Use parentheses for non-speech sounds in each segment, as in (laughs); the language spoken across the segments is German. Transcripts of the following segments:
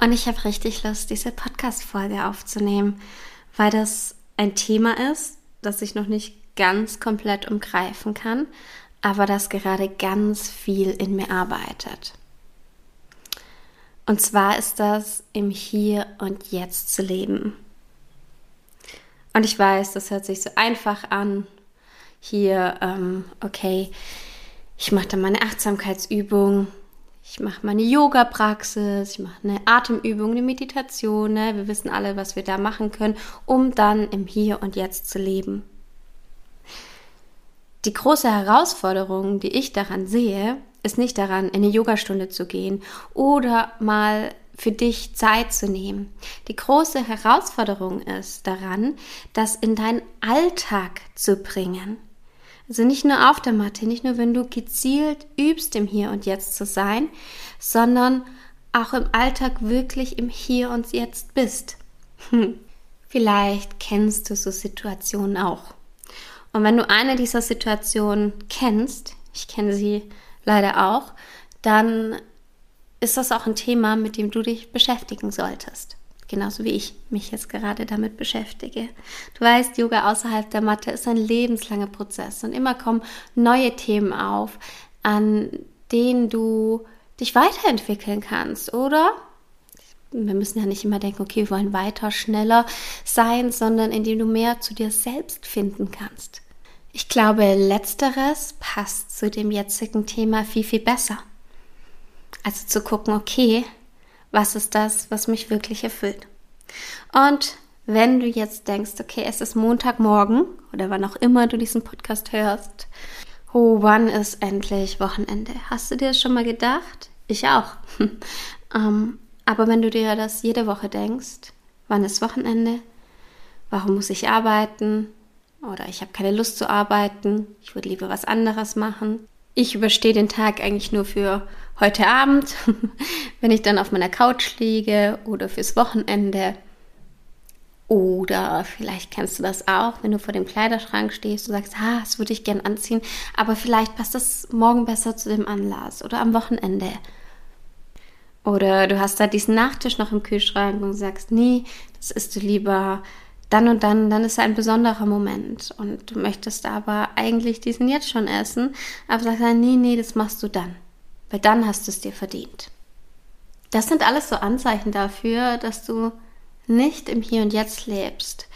Und ich habe richtig Lust, diese Podcast-Folge aufzunehmen, weil das ein Thema ist, das ich noch nicht ganz komplett umgreifen kann, aber das gerade ganz viel in mir arbeitet. Und zwar ist das im Hier und Jetzt zu leben. Und ich weiß, das hört sich so einfach an. Hier, ähm, okay, ich mache dann meine Achtsamkeitsübung, ich mache meine Yoga-Praxis, ich mache eine Atemübung, eine Meditation. Ne? Wir wissen alle, was wir da machen können, um dann im Hier und Jetzt zu leben. Die große Herausforderung, die ich daran sehe, ist nicht daran, in eine Yogastunde zu gehen oder mal für dich Zeit zu nehmen. Die große Herausforderung ist daran, das in deinen Alltag zu bringen. Also nicht nur auf der Matte, nicht nur wenn du gezielt übst, im Hier und Jetzt zu sein, sondern auch im Alltag wirklich im Hier und Jetzt bist. Hm. Vielleicht kennst du so Situationen auch. Und wenn du eine dieser Situationen kennst, ich kenne sie leider auch, dann ist das auch ein Thema, mit dem du dich beschäftigen solltest genauso wie ich mich jetzt gerade damit beschäftige. Du weißt, Yoga außerhalb der Matte ist ein lebenslanger Prozess und immer kommen neue Themen auf, an denen du dich weiterentwickeln kannst, oder? Wir müssen ja nicht immer denken, okay, wir wollen weiter, schneller sein, sondern indem du mehr zu dir selbst finden kannst. Ich glaube, letzteres passt zu dem jetzigen Thema viel, viel besser. Also zu gucken, okay, was ist das, was mich wirklich erfüllt. Und wenn du jetzt denkst, okay, es ist Montagmorgen oder wann auch immer du diesen Podcast hörst, oh, wann ist endlich Wochenende? Hast du dir das schon mal gedacht? Ich auch. (laughs) ähm, aber wenn du dir das jede Woche denkst, wann ist Wochenende? Warum muss ich arbeiten? Oder ich habe keine Lust zu arbeiten. Ich würde lieber was anderes machen. Ich überstehe den Tag eigentlich nur für heute Abend, (laughs) wenn ich dann auf meiner Couch liege oder fürs Wochenende. Oder vielleicht kennst du das auch, wenn du vor dem Kleiderschrank stehst und sagst, ah, das würde ich gern anziehen, aber vielleicht passt das morgen besser zu dem Anlass oder am Wochenende. Oder du hast da diesen Nachtisch noch im Kühlschrank und sagst, nee, das isst du lieber dann und dann, dann ist ein besonderer Moment und du möchtest aber eigentlich diesen jetzt schon essen, aber sagst dann, nee, nee, das machst du dann weil dann hast du es dir verdient. Das sind alles so Anzeichen dafür, dass du nicht im Hier und Jetzt lebst.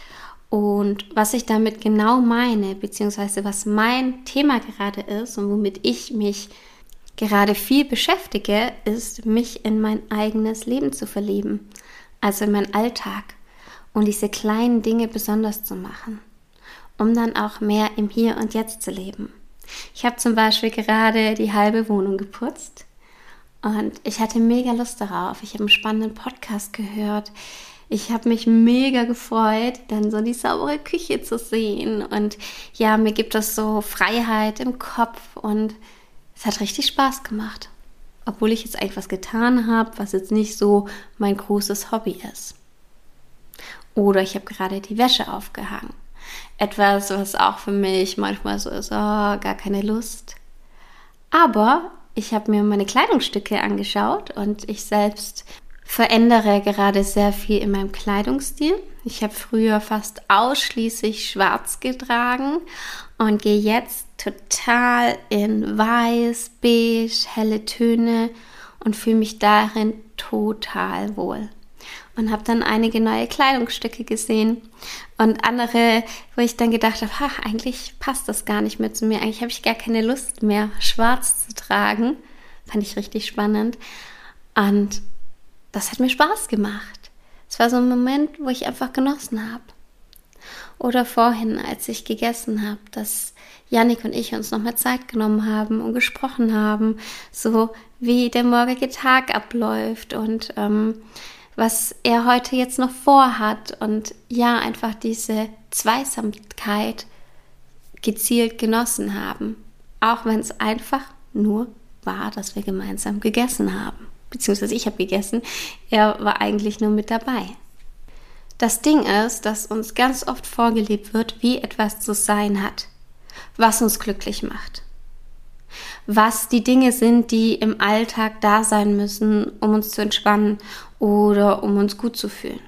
Und was ich damit genau meine, beziehungsweise was mein Thema gerade ist und womit ich mich gerade viel beschäftige, ist, mich in mein eigenes Leben zu verlieben, also in meinen Alltag und diese kleinen Dinge besonders zu machen, um dann auch mehr im Hier und Jetzt zu leben. Ich habe zum Beispiel gerade die halbe Wohnung geputzt und ich hatte mega Lust darauf. Ich habe einen spannenden Podcast gehört. Ich habe mich mega gefreut, dann so die saubere Küche zu sehen. Und ja, mir gibt das so Freiheit im Kopf und es hat richtig Spaß gemacht. Obwohl ich jetzt eigentlich was getan habe, was jetzt nicht so mein großes Hobby ist. Oder ich habe gerade die Wäsche aufgehangen etwas, was auch für mich manchmal so ist, oh, gar keine Lust. Aber ich habe mir meine Kleidungsstücke angeschaut und ich selbst verändere gerade sehr viel in meinem Kleidungsstil. Ich habe früher fast ausschließlich schwarz getragen und gehe jetzt total in weiß, beige, helle Töne und fühle mich darin total wohl und habe dann einige neue Kleidungsstücke gesehen und andere, wo ich dann gedacht habe, ha, eigentlich passt das gar nicht mehr zu mir. Eigentlich habe ich gar keine Lust mehr, schwarz zu tragen. Fand ich richtig spannend. Und das hat mir Spaß gemacht. Es war so ein Moment, wo ich einfach genossen habe. Oder vorhin, als ich gegessen habe, dass Yannick und ich uns nochmal Zeit genommen haben und gesprochen haben, so wie der morgige Tag abläuft und ähm, was er heute jetzt noch vorhat und ja, einfach diese Zweisamkeit gezielt genossen haben. Auch wenn es einfach nur war, dass wir gemeinsam gegessen haben. Beziehungsweise ich habe gegessen, er war eigentlich nur mit dabei. Das Ding ist, dass uns ganz oft vorgelebt wird, wie etwas zu sein hat, was uns glücklich macht. Was die Dinge sind, die im Alltag da sein müssen, um uns zu entspannen oder um uns gut zu fühlen.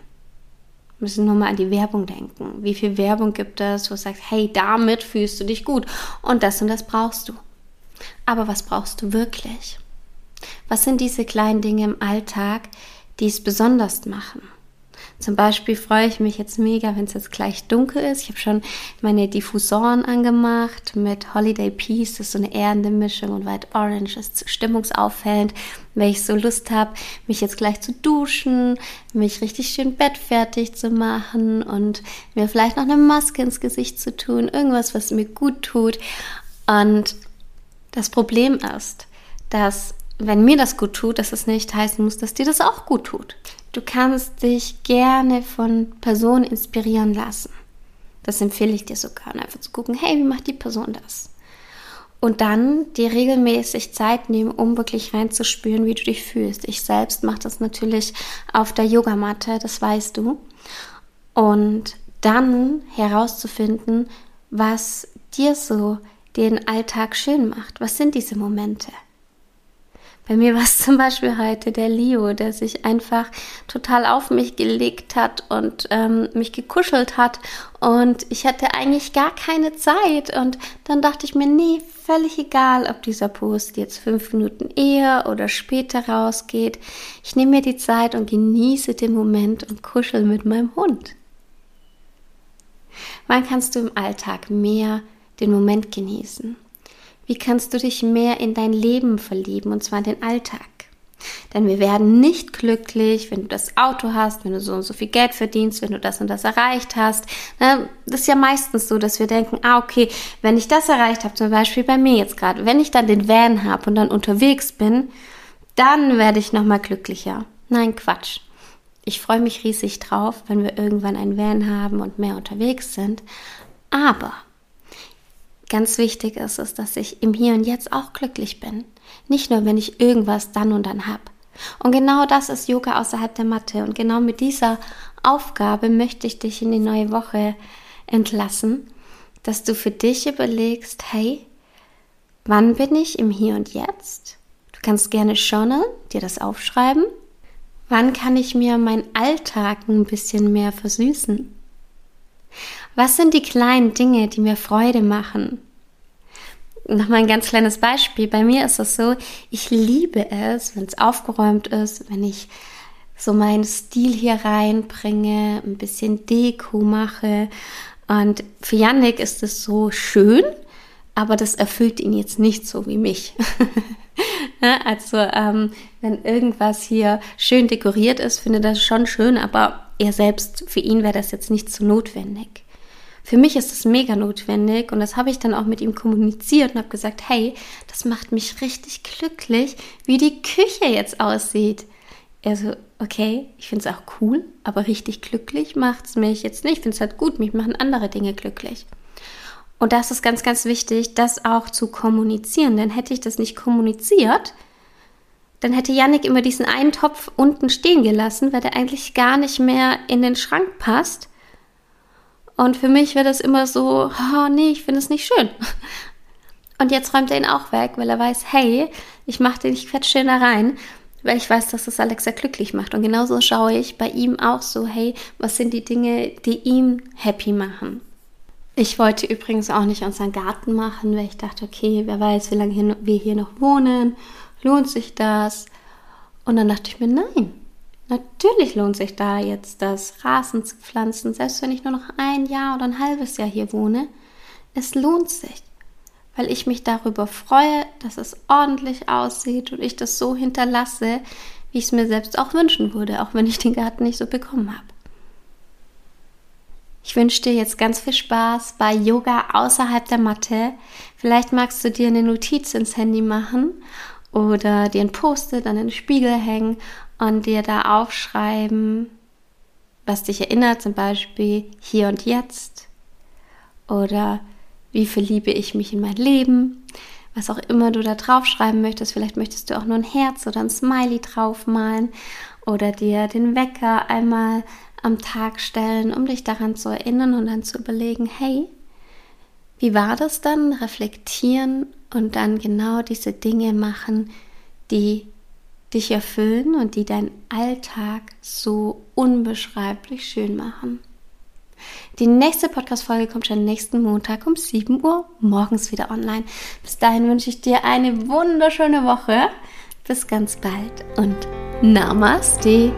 Wir müssen nur mal an die Werbung denken. Wie viel Werbung gibt es, wo du sagst, hey, damit fühlst du dich gut und das und das brauchst du. Aber was brauchst du wirklich? Was sind diese kleinen Dinge im Alltag, die es besonders machen? Zum Beispiel freue ich mich jetzt mega, wenn es jetzt gleich dunkel ist. Ich habe schon meine Diffusoren angemacht mit Holiday Peace. Das ist so eine erdende Mischung und White Orange ist stimmungsauffällend. Wenn ich so Lust habe, mich jetzt gleich zu duschen, mich richtig schön bettfertig zu machen und mir vielleicht noch eine Maske ins Gesicht zu tun. Irgendwas, was mir gut tut. Und das Problem ist, dass wenn mir das gut tut, dass es nicht heißen muss, dass dir das auch gut tut. Du kannst dich gerne von Personen inspirieren lassen. Das empfehle ich dir sogar. Einfach zu gucken, hey, wie macht die Person das? Und dann dir regelmäßig Zeit nehmen, um wirklich reinzuspüren, wie du dich fühlst. Ich selbst mache das natürlich auf der Yogamatte, das weißt du. Und dann herauszufinden, was dir so den Alltag schön macht. Was sind diese Momente? Bei mir war es (laughs) zum Beispiel heute der Leo, der sich einfach total auf mich gelegt hat und ähm, mich gekuschelt hat. Und ich hatte eigentlich gar keine Zeit. Und dann dachte ich mir, nee, völlig egal, ob dieser Post jetzt fünf Minuten eher oder später rausgeht. Ich nehme mir die Zeit und genieße den Moment und kuschel mit meinem Hund. Wann kannst du im Alltag mehr den Moment genießen? Wie kannst du dich mehr in dein Leben verlieben, und zwar in den Alltag? Denn wir werden nicht glücklich, wenn du das Auto hast, wenn du so und so viel Geld verdienst, wenn du das und das erreicht hast. Ne, das ist ja meistens so, dass wir denken, ah, okay, wenn ich das erreicht habe, zum Beispiel bei mir jetzt gerade, wenn ich dann den Van habe und dann unterwegs bin, dann werde ich nochmal glücklicher. Nein, Quatsch. Ich freue mich riesig drauf, wenn wir irgendwann ein Van haben und mehr unterwegs sind. Aber Ganz wichtig ist es, dass ich im Hier und Jetzt auch glücklich bin. Nicht nur, wenn ich irgendwas dann und dann habe. Und genau das ist Yoga außerhalb der Matte. Und genau mit dieser Aufgabe möchte ich dich in die neue Woche entlassen, dass du für dich überlegst, hey, wann bin ich im Hier und Jetzt? Du kannst gerne journal, dir das aufschreiben. Wann kann ich mir meinen Alltag ein bisschen mehr versüßen? Was sind die kleinen Dinge, die mir Freude machen? Nochmal ein ganz kleines Beispiel. Bei mir ist es so, ich liebe es, wenn es aufgeräumt ist, wenn ich so meinen Stil hier reinbringe, ein bisschen Deko mache. Und für Yannick ist es so schön, aber das erfüllt ihn jetzt nicht so wie mich. (laughs) also ähm, wenn irgendwas hier schön dekoriert ist, finde das schon schön, aber er selbst, für ihn wäre das jetzt nicht so notwendig. Für mich ist es mega notwendig und das habe ich dann auch mit ihm kommuniziert und habe gesagt, hey, das macht mich richtig glücklich, wie die Küche jetzt aussieht. Er so, okay, ich finde es auch cool, aber richtig glücklich macht es mich jetzt nicht. Ich finde es halt gut, mich machen andere Dinge glücklich. Und das ist ganz, ganz wichtig, das auch zu kommunizieren. Denn hätte ich das nicht kommuniziert, dann hätte Yannick immer diesen einen Topf unten stehen gelassen, weil der eigentlich gar nicht mehr in den Schrank passt. Und für mich wäre das immer so, oh nee, ich finde es nicht schön. Und jetzt räumt er ihn auch weg, weil er weiß, hey, ich mache den, ich quetsche den da rein, weil ich weiß, dass das Alexa glücklich macht. Und genauso schaue ich bei ihm auch so, hey, was sind die Dinge, die ihn happy machen? Ich wollte übrigens auch nicht unseren Garten machen, weil ich dachte, okay, wer weiß, wie lange wir hier noch wohnen, lohnt sich das? Und dann dachte ich mir, nein, Natürlich lohnt sich da jetzt das Rasen zu pflanzen, selbst wenn ich nur noch ein Jahr oder ein halbes Jahr hier wohne. Es lohnt sich, weil ich mich darüber freue, dass es ordentlich aussieht und ich das so hinterlasse, wie ich es mir selbst auch wünschen würde, auch wenn ich den Garten nicht so bekommen habe. Ich wünsche dir jetzt ganz viel Spaß bei Yoga außerhalb der Matte. Vielleicht magst du dir eine Notiz ins Handy machen oder dir ein Post-it an den Spiegel hängen und dir da aufschreiben, was dich erinnert, zum Beispiel hier und jetzt oder wie verliebe ich mich in mein Leben, was auch immer du da draufschreiben möchtest. Vielleicht möchtest du auch nur ein Herz oder ein Smiley draufmalen oder dir den Wecker einmal am Tag stellen, um dich daran zu erinnern und dann zu überlegen, hey, wie war das dann? Reflektieren und dann genau diese Dinge machen, die dich erfüllen und die deinen Alltag so unbeschreiblich schön machen. Die nächste Podcast-Folge kommt schon nächsten Montag um 7 Uhr morgens wieder online. Bis dahin wünsche ich dir eine wunderschöne Woche. Bis ganz bald und Namaste.